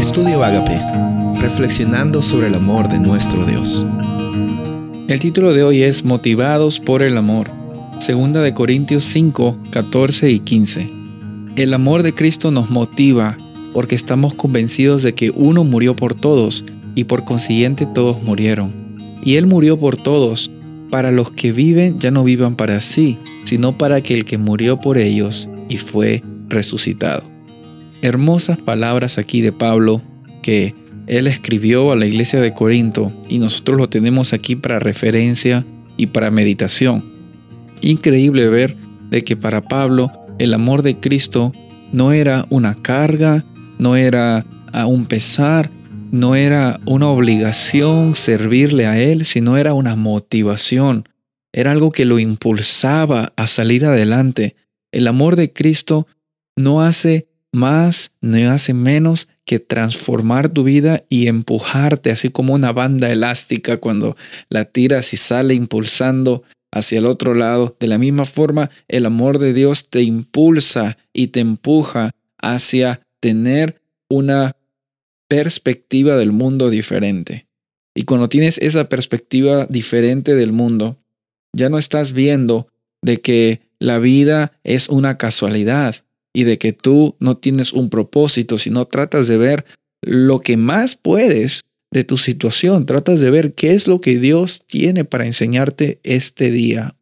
Estudio Agape, reflexionando sobre el amor de nuestro Dios. El título de hoy es Motivados por el amor. Segunda de Corintios 5, 14 y 15. El amor de Cristo nos motiva porque estamos convencidos de que uno murió por todos y por consiguiente todos murieron. Y Él murió por todos, para los que viven ya no vivan para sí, sino para aquel que murió por ellos y fue resucitado. Hermosas palabras aquí de Pablo que él escribió a la iglesia de Corinto y nosotros lo tenemos aquí para referencia y para meditación. Increíble ver de que para Pablo el amor de Cristo no era una carga, no era un pesar, no era una obligación servirle a Él, sino era una motivación. Era algo que lo impulsaba a salir adelante. El amor de Cristo no hace más, no hace menos que transformar tu vida y empujarte, así como una banda elástica cuando la tiras y sale impulsando hacia el otro lado. De la misma forma, el amor de Dios te impulsa y te empuja hacia tener una perspectiva del mundo diferente. Y cuando tienes esa perspectiva diferente del mundo, ya no estás viendo de que la vida es una casualidad y de que tú no tienes un propósito, sino tratas de ver lo que más puedes de tu situación, tratas de ver qué es lo que Dios tiene para enseñarte este día.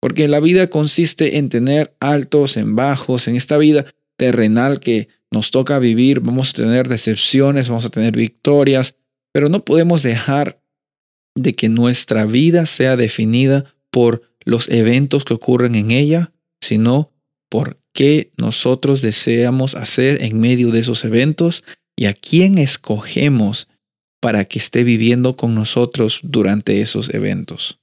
Porque la vida consiste en tener altos, en bajos, en esta vida terrenal que nos toca vivir, vamos a tener decepciones, vamos a tener victorias, pero no podemos dejar de que nuestra vida sea definida por los eventos que ocurren en ella, sino por qué nosotros deseamos hacer en medio de esos eventos y a quién escogemos para que esté viviendo con nosotros durante esos eventos.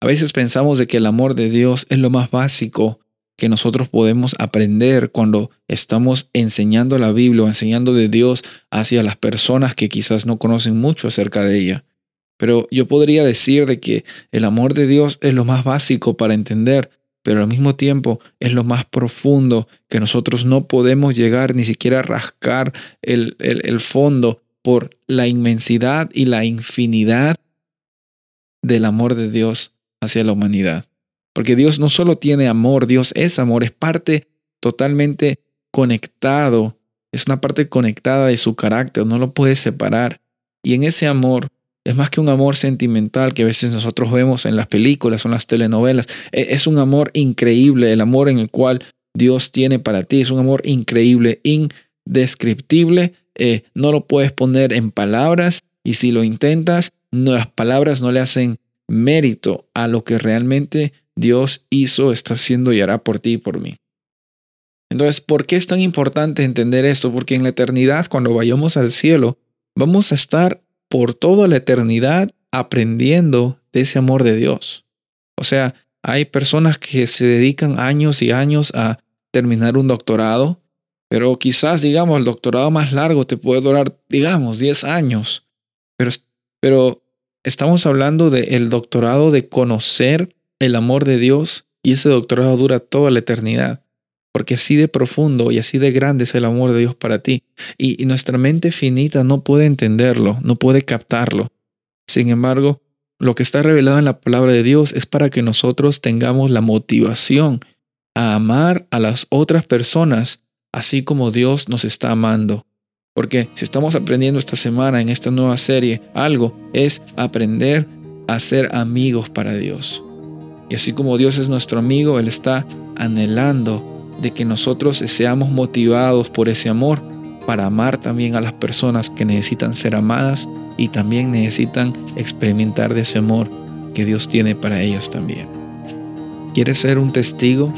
A veces pensamos de que el amor de Dios es lo más básico que nosotros podemos aprender cuando estamos enseñando la Biblia o enseñando de Dios hacia las personas que quizás no conocen mucho acerca de ella. Pero yo podría decir de que el amor de Dios es lo más básico para entender, pero al mismo tiempo es lo más profundo que nosotros no podemos llegar ni siquiera a rascar el, el fondo por la inmensidad y la infinidad del amor de Dios hacia la humanidad. Porque Dios no solo tiene amor, Dios es amor, es parte totalmente conectado, es una parte conectada de su carácter, no lo puedes separar. Y en ese amor es más que un amor sentimental que a veces nosotros vemos en las películas o en las telenovelas. E, es un amor increíble, el amor en el cual Dios tiene para ti. Es un amor increíble, indescriptible. Eh, no lo puedes poner en palabras y si lo intentas, no, las palabras no le hacen mérito a lo que realmente Dios hizo, está haciendo y hará por ti y por mí. Entonces, ¿por qué es tan importante entender esto? Porque en la eternidad, cuando vayamos al cielo, vamos a estar por toda la eternidad aprendiendo de ese amor de Dios. O sea, hay personas que se dedican años y años a terminar un doctorado, pero quizás, digamos, el doctorado más largo te puede durar, digamos, 10 años. Pero, pero estamos hablando del doctorado de conocer el amor de Dios y ese doctorado dura toda la eternidad. Porque así de profundo y así de grande es el amor de Dios para ti. Y, nuestra mente finita no puede entenderlo, no puede captarlo. Sin embargo, lo que está revelado en la palabra de Dios es para que nosotros tengamos la motivación a amar a las otras personas, así como Dios nos está amando. Porque si estamos aprendiendo esta semana en esta nueva serie algo, es aprender a ser amigos para Dios. Y así como Dios es nuestro amigo, Él está anhelando de que nosotros seamos motivados por ese amor para amar también a las personas que necesitan ser amadas y también necesitan experimentar de ese amor que Dios tiene para ellas también. ¿Quieres ser un testigo?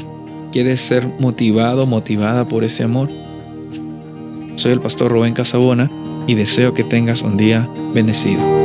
¿Quieres ser motivado, motivada por ese amor? Soy el pastor Rubén Casabona y deseo que tengas un día bendecido.